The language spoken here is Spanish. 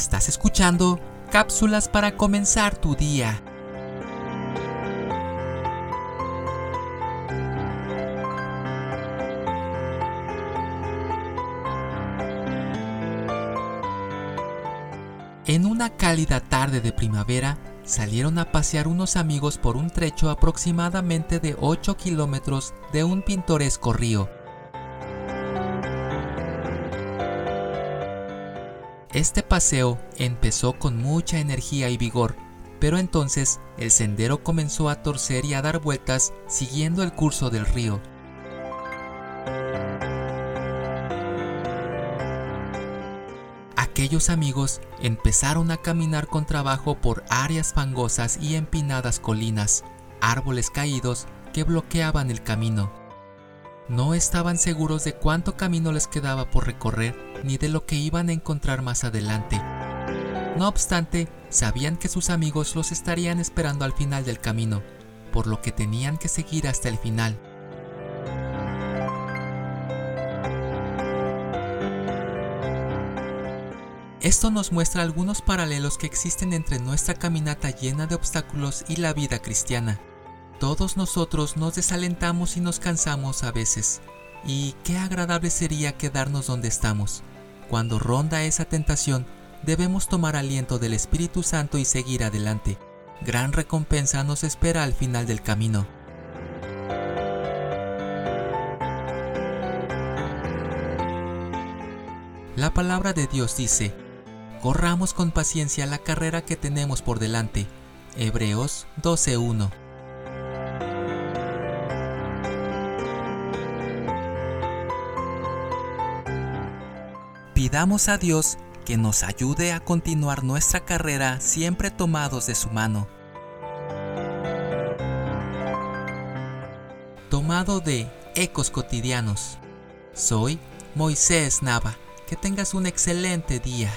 Estás escuchando cápsulas para comenzar tu día. En una cálida tarde de primavera, salieron a pasear unos amigos por un trecho aproximadamente de 8 kilómetros de un pintoresco río. Este paseo empezó con mucha energía y vigor, pero entonces el sendero comenzó a torcer y a dar vueltas siguiendo el curso del río. Aquellos amigos empezaron a caminar con trabajo por áreas fangosas y empinadas colinas, árboles caídos que bloqueaban el camino. No estaban seguros de cuánto camino les quedaba por recorrer ni de lo que iban a encontrar más adelante. No obstante, sabían que sus amigos los estarían esperando al final del camino, por lo que tenían que seguir hasta el final. Esto nos muestra algunos paralelos que existen entre nuestra caminata llena de obstáculos y la vida cristiana. Todos nosotros nos desalentamos y nos cansamos a veces, y qué agradable sería quedarnos donde estamos. Cuando ronda esa tentación, debemos tomar aliento del Espíritu Santo y seguir adelante. Gran recompensa nos espera al final del camino. La palabra de Dios dice, corramos con paciencia la carrera que tenemos por delante. Hebreos 12.1 Pidamos a Dios que nos ayude a continuar nuestra carrera siempre tomados de su mano. Tomado de Ecos Cotidianos. Soy Moisés Nava. Que tengas un excelente día.